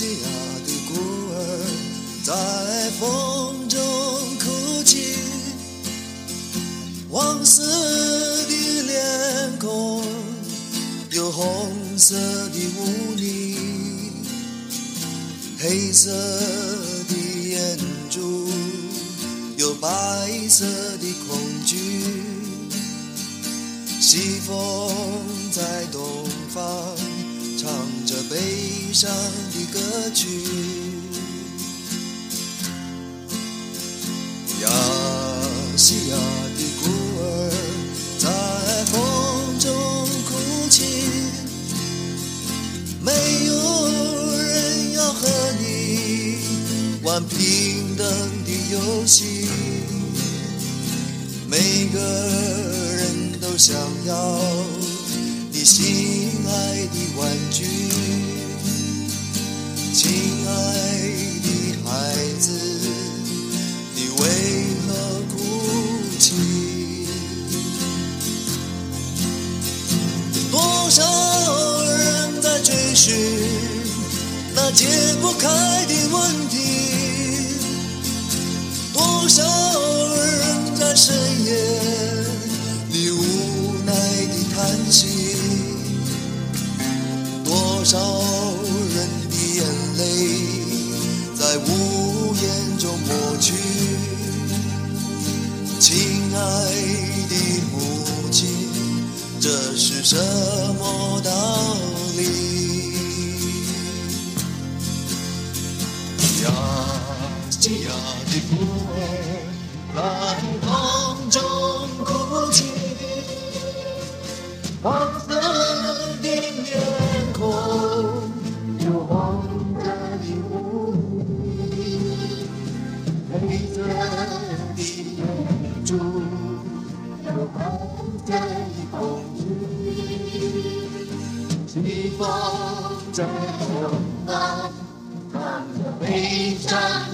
西亚的孤儿在风中哭泣，黄色的脸孔有红色的污泥，黑色的眼珠有白色的恐惧，西风在东方。唱着悲伤的歌曲，亚细亚的孤儿在风中哭泣，没有人要和你玩平等的游戏，每个人都想要心爱的。玩具，黑色的眼珠，有白色的恐惧。西风在东方，唱着悲伤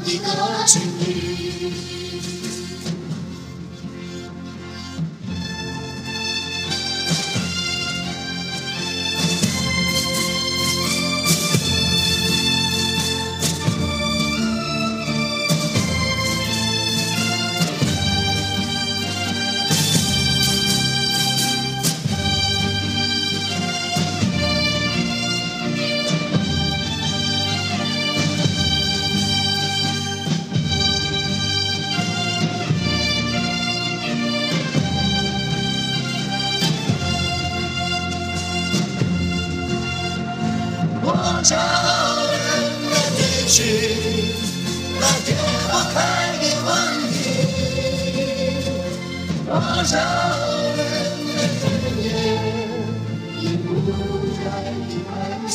的歌曲。少人在深夜里无奈的叹息？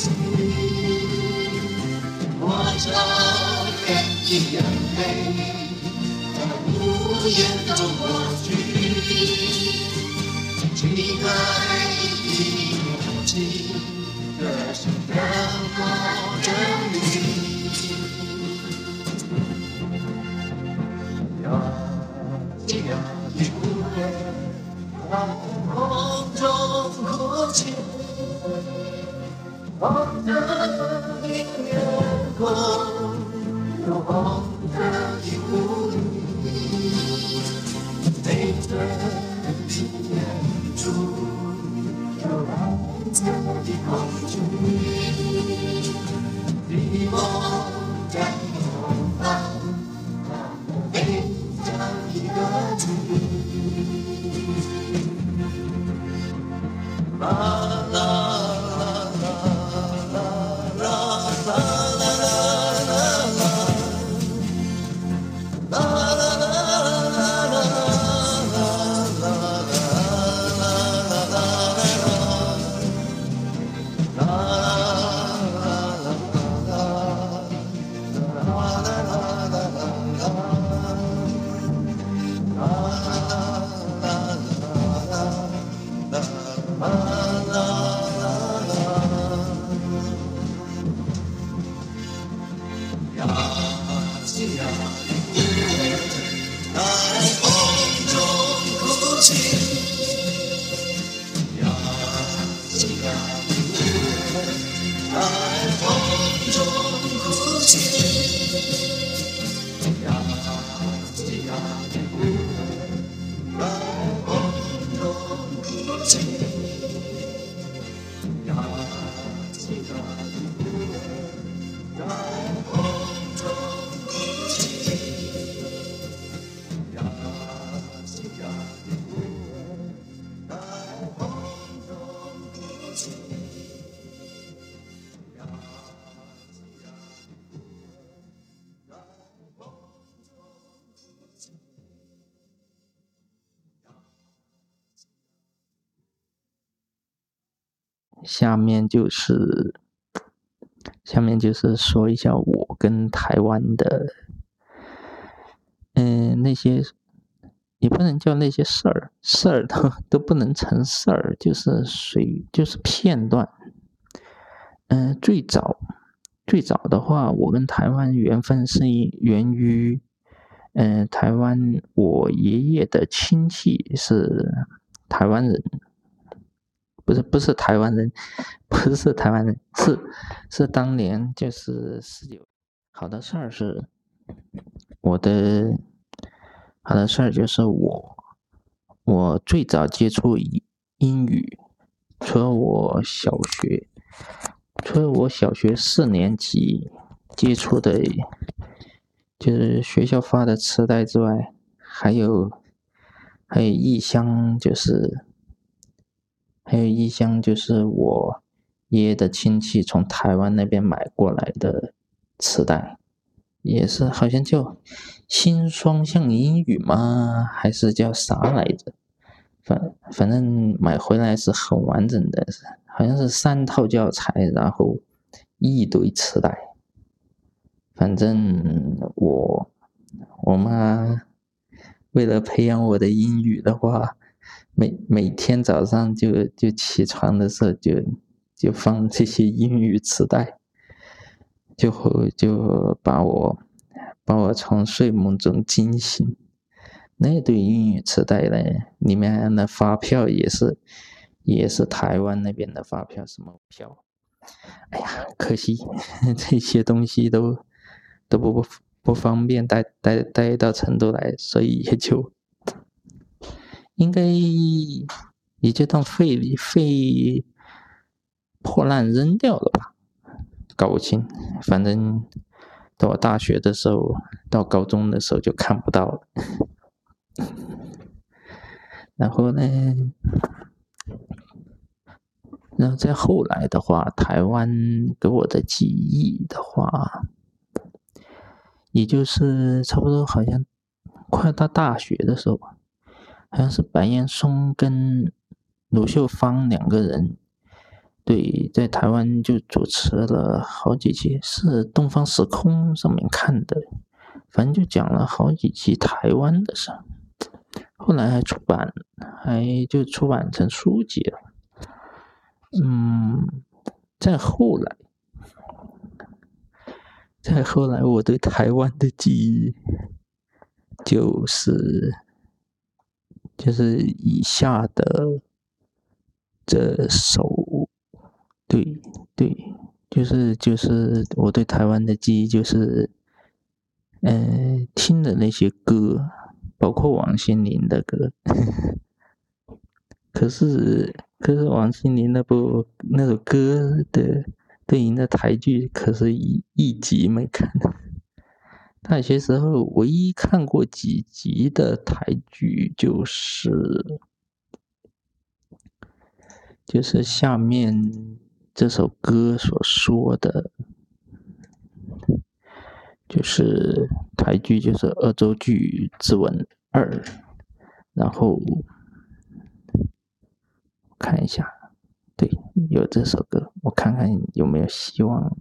多少人的眼泪在无言中抹去？亲爱的母亲。这是什么下面就是，下面就是说一下我跟台湾的，嗯，那些也不能叫那些事儿，事儿都都不能成事儿，就是随就是片段。嗯，最早最早的话，我跟台湾缘分是源于，嗯，台湾我爷爷的亲戚是台湾人。不是不是台湾人，不是台湾人，是是当年就是十九。好的事儿是，我的好的事儿就是我我最早接触英英语，除了我小学，除了我小学四年级接触的，就是学校发的磁带之外，还有还有异乡就是。还有一箱就是我爷爷的亲戚从台湾那边买过来的磁带，也是好像叫新双向英语吗？还是叫啥来着？反反正买回来是很完整的，好像是三套教材，然后一堆磁带。反正我我妈为了培养我的英语的话。每每天早上就就起床的时候就就放这些英语磁带，就就把我把我从睡梦中惊醒。那堆英语磁带呢，里面的发票也是也是台湾那边的发票，什么票？哎呀，可惜 这些东西都都不不不方便带带带到成都来，所以也就。应该也就当废废破烂扔掉了吧，搞不清。反正到我大学的时候，到高中的时候就看不到了。然后呢，然后再后来的话，台湾给我的记忆的话，也就是差不多好像快到大学的时候吧。好像是白岩松跟鲁秀芳两个人，对，在台湾就主持了好几集，是东方时空上面看的，反正就讲了好几集台湾的事，后来还出版，还就出版成书籍了。嗯，再后来，再后来，我对台湾的记忆就是。就是以下的这首，对对，就是就是我对台湾的记忆，就是嗯听的那些歌，包括王心凌的歌。可是可是王心凌那部那首歌的对应的台剧，可是一一集没看。大学时候唯一看过几集的台剧，就是就是下面这首歌所说的，就是台剧就是《恶作剧之吻二》，然后看一下，对，有这首歌，我看看有没有希望。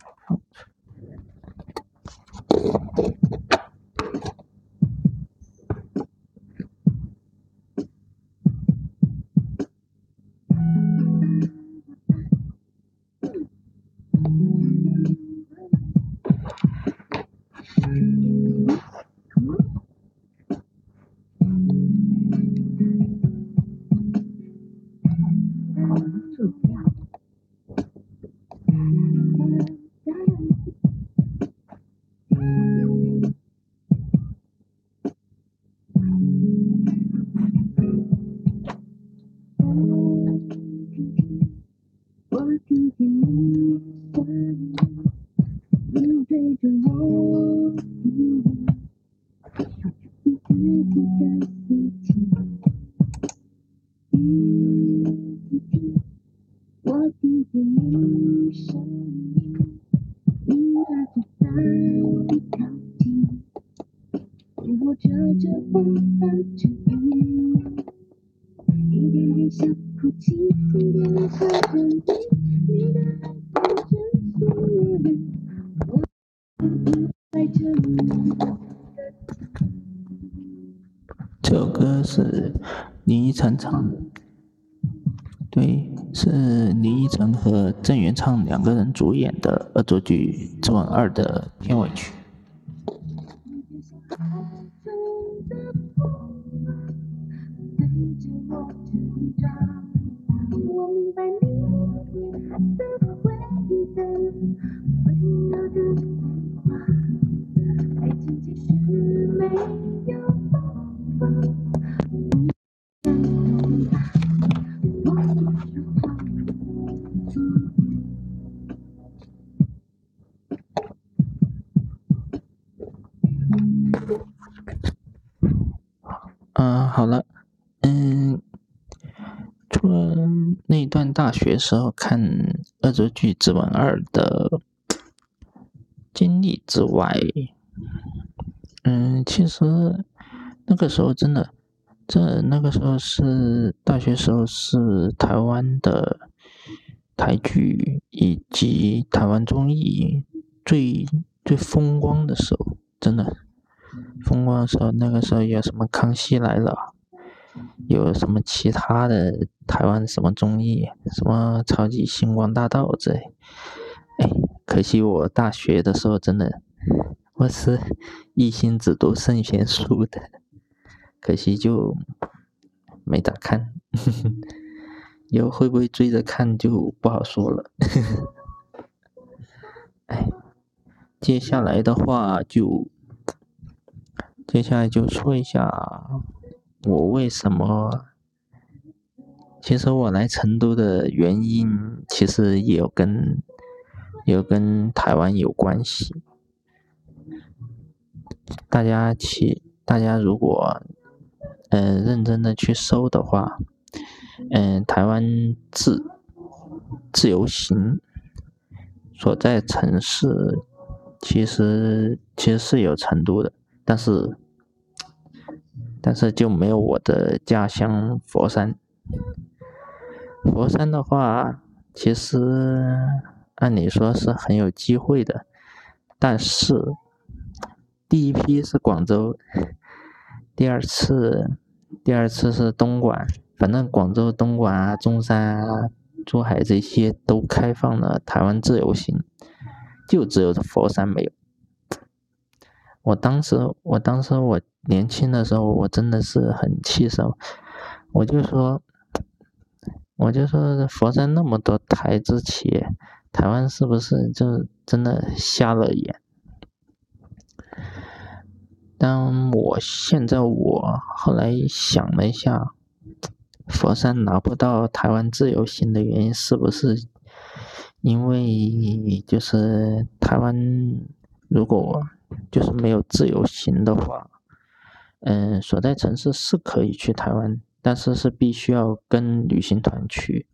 What do you mean? 对，是林依晨和郑元畅两个人主演的恶作剧之吻二的片尾曲。嗯，除了那段大学时候看《恶作剧之吻二》的经历之外，嗯，其实那个时候真的，这那个时候是大学时候是台湾的台剧以及台湾综艺最最风光的时候，真的。风光的时候，那个时候有什么《康熙来了》，有什么其他的台湾什么综艺，什么《超级星光大道》之类。哎，可惜我大学的时候真的，我是一心只读圣贤书的，可惜就没咋看。以后会不会追着看就不好说了。哎，接下来的话就。接下来就说一下我为什么。其实我来成都的原因，其实也有跟，有跟台湾有关系。大家去，大家如果，嗯，认真的去搜的话，嗯，台湾自自由行所在城市，其实其实是有成都的。但是，但是就没有我的家乡佛山。佛山的话，其实按理说是很有机会的，但是第一批是广州，第二次，第二次是东莞。反正广州、东莞啊、中山啊、珠海这些都开放了台湾自由行，就只有佛山没有。我当时，我当时我年轻的时候，我真的是很气手，我就说，我就说佛山那么多台资企业，台湾是不是就真的瞎了眼？但我现在我后来想了一下，佛山拿不到台湾自由行的原因，是不是因为就是台湾如果。就是没有自由行的话，嗯，所在城市是可以去台湾，但是是必须要跟旅行团去。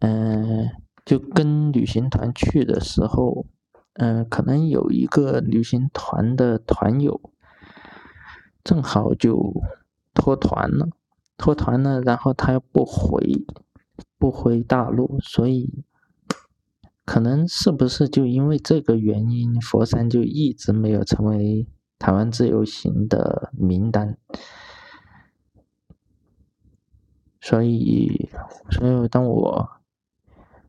嗯，就跟旅行团去的时候，嗯，可能有一个旅行团的团友正好就脱团了，脱团了，然后他又不回，不回大陆，所以。可能是不是就因为这个原因，佛山就一直没有成为台湾自由行的名单？所以，所以当我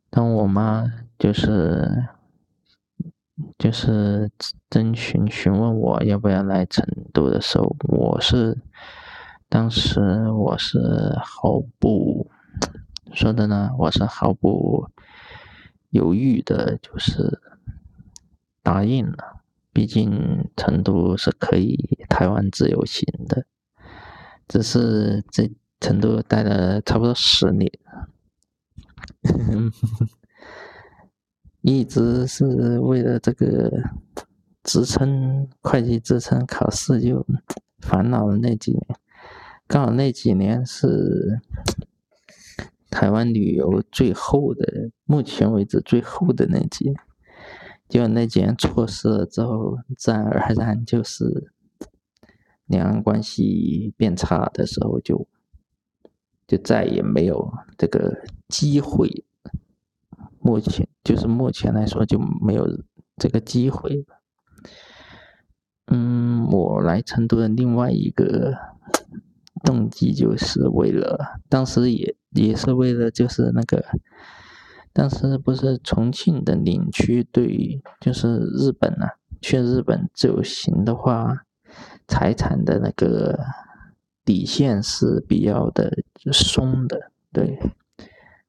当我妈就是就是征询询问我要不要来成都的时候，我是当时我是毫不 说的呢，我是毫不。犹豫的，就是答应了。毕竟成都是可以台湾自由行的，只是在成都待了差不多十年，一直是为了这个职称会计职称考试就烦恼了那几年。刚好那几年是。台湾旅游最后的，目前为止最后的那几，就那几年错失了之后，自然而然就是两岸关系变差的时候，就就再也没有这个机会。目前就是目前来说就没有这个机会。嗯，我来成都的另外一个动机就是为了，当时也也是为了就是那个，当时不是重庆的领区对，就是日本啊，去日本自由行的话，财产的那个底线是比较的松的，对，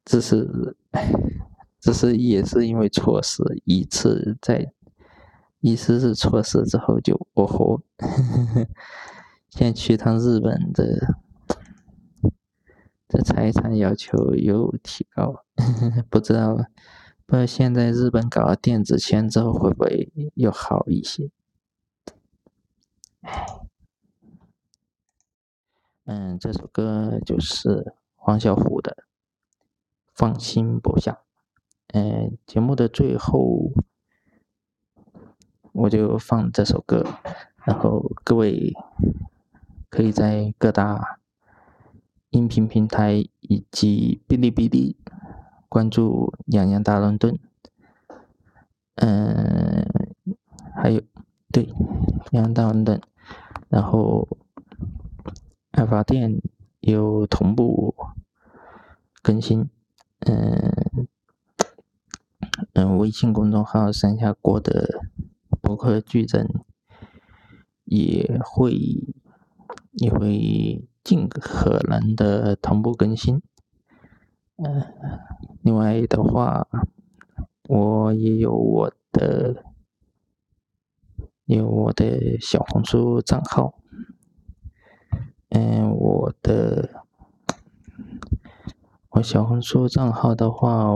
这是。只是也是因为错失一次，在一次次错失之后就哦吼，现在去趟日本的这财产要求又提高，不知道不知道现在日本搞了电子签之后会不会又好一些？嗯，这首歌就是黄小琥的《放心不下》。嗯，节目的最后，我就放这首歌，然后各位可以在各大音频平台以及哔哩哔哩关注“洋洋大伦敦”。嗯，还有对“洋洋大伦敦”，然后爱发电有同步更新。嗯。嗯，微信公众号“山下国”的博客矩阵也会也会尽可能的同步更新。嗯，另外的话，我也有我的有我的小红书账号。嗯，我的我小红书账号的话。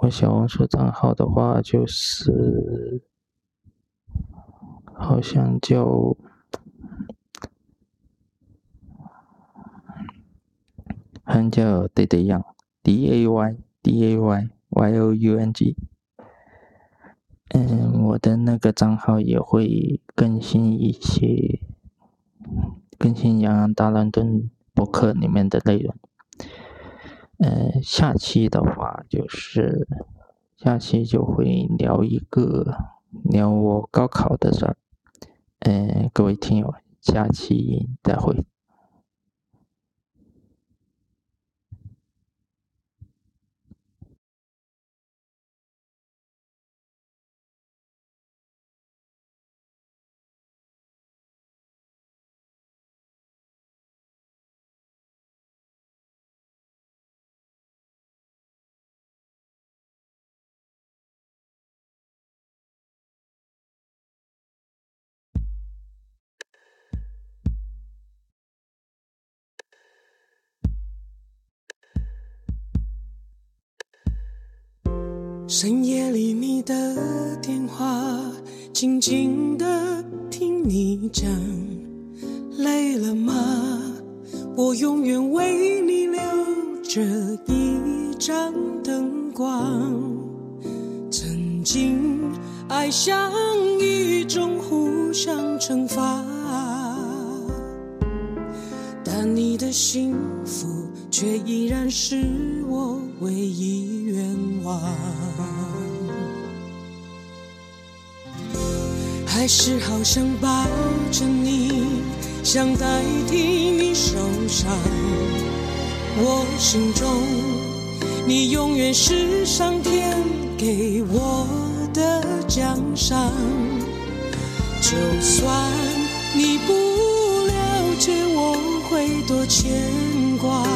我小红书账号的话，就是好像叫，好像叫 Day Day Young，D A Y D A Y Y O U N G。嗯，我的那个账号也会更新一些，更新洋洋大乱炖博客里面的内容。嗯，下期的话就是下期就会聊一个聊我高考的事儿。嗯，各位听友，下期再会。深夜里你的电话，静静的听你讲，累了吗？我永远为你留着一盏灯光。曾经爱像一种互相惩罚，但你的幸福却依然是我唯一还是好想抱着你，想代替你受伤。我心中，你永远是上天给我的奖赏。就算你不了解，我会多牵挂。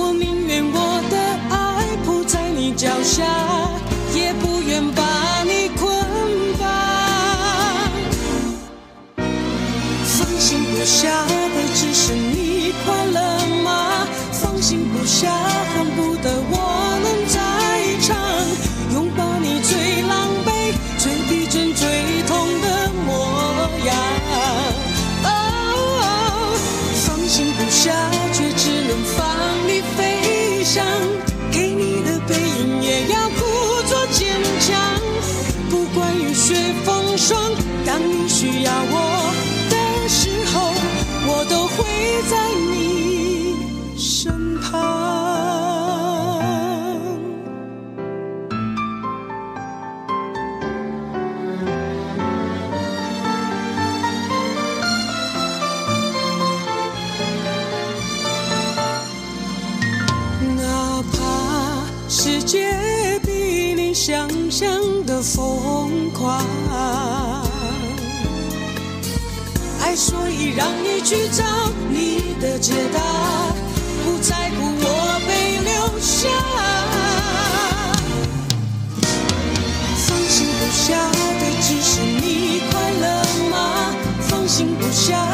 我宁愿我的爱铺在你脚下，也不愿把你捆绑。放心不。下的只是你快乐吗？放心不下，恨不需要我的时候，我都会在你爱所以让你去找你的解答，不在乎我被留下。放心不下的只是你快乐吗？放心不下，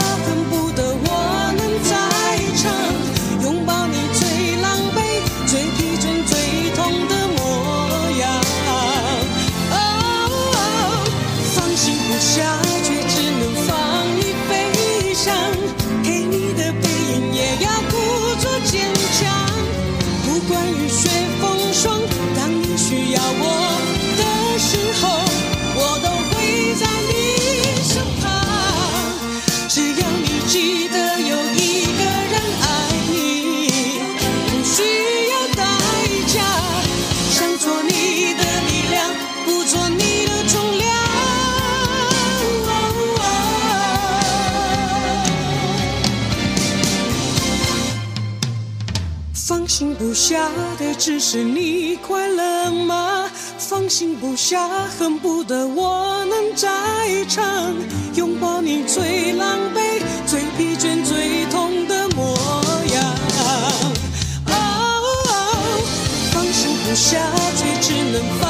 怕的只是你快乐吗？放心不下，恨不得我能在场，拥抱你最狼狈、最疲倦、最痛的模样。哦，放心不下，却只能放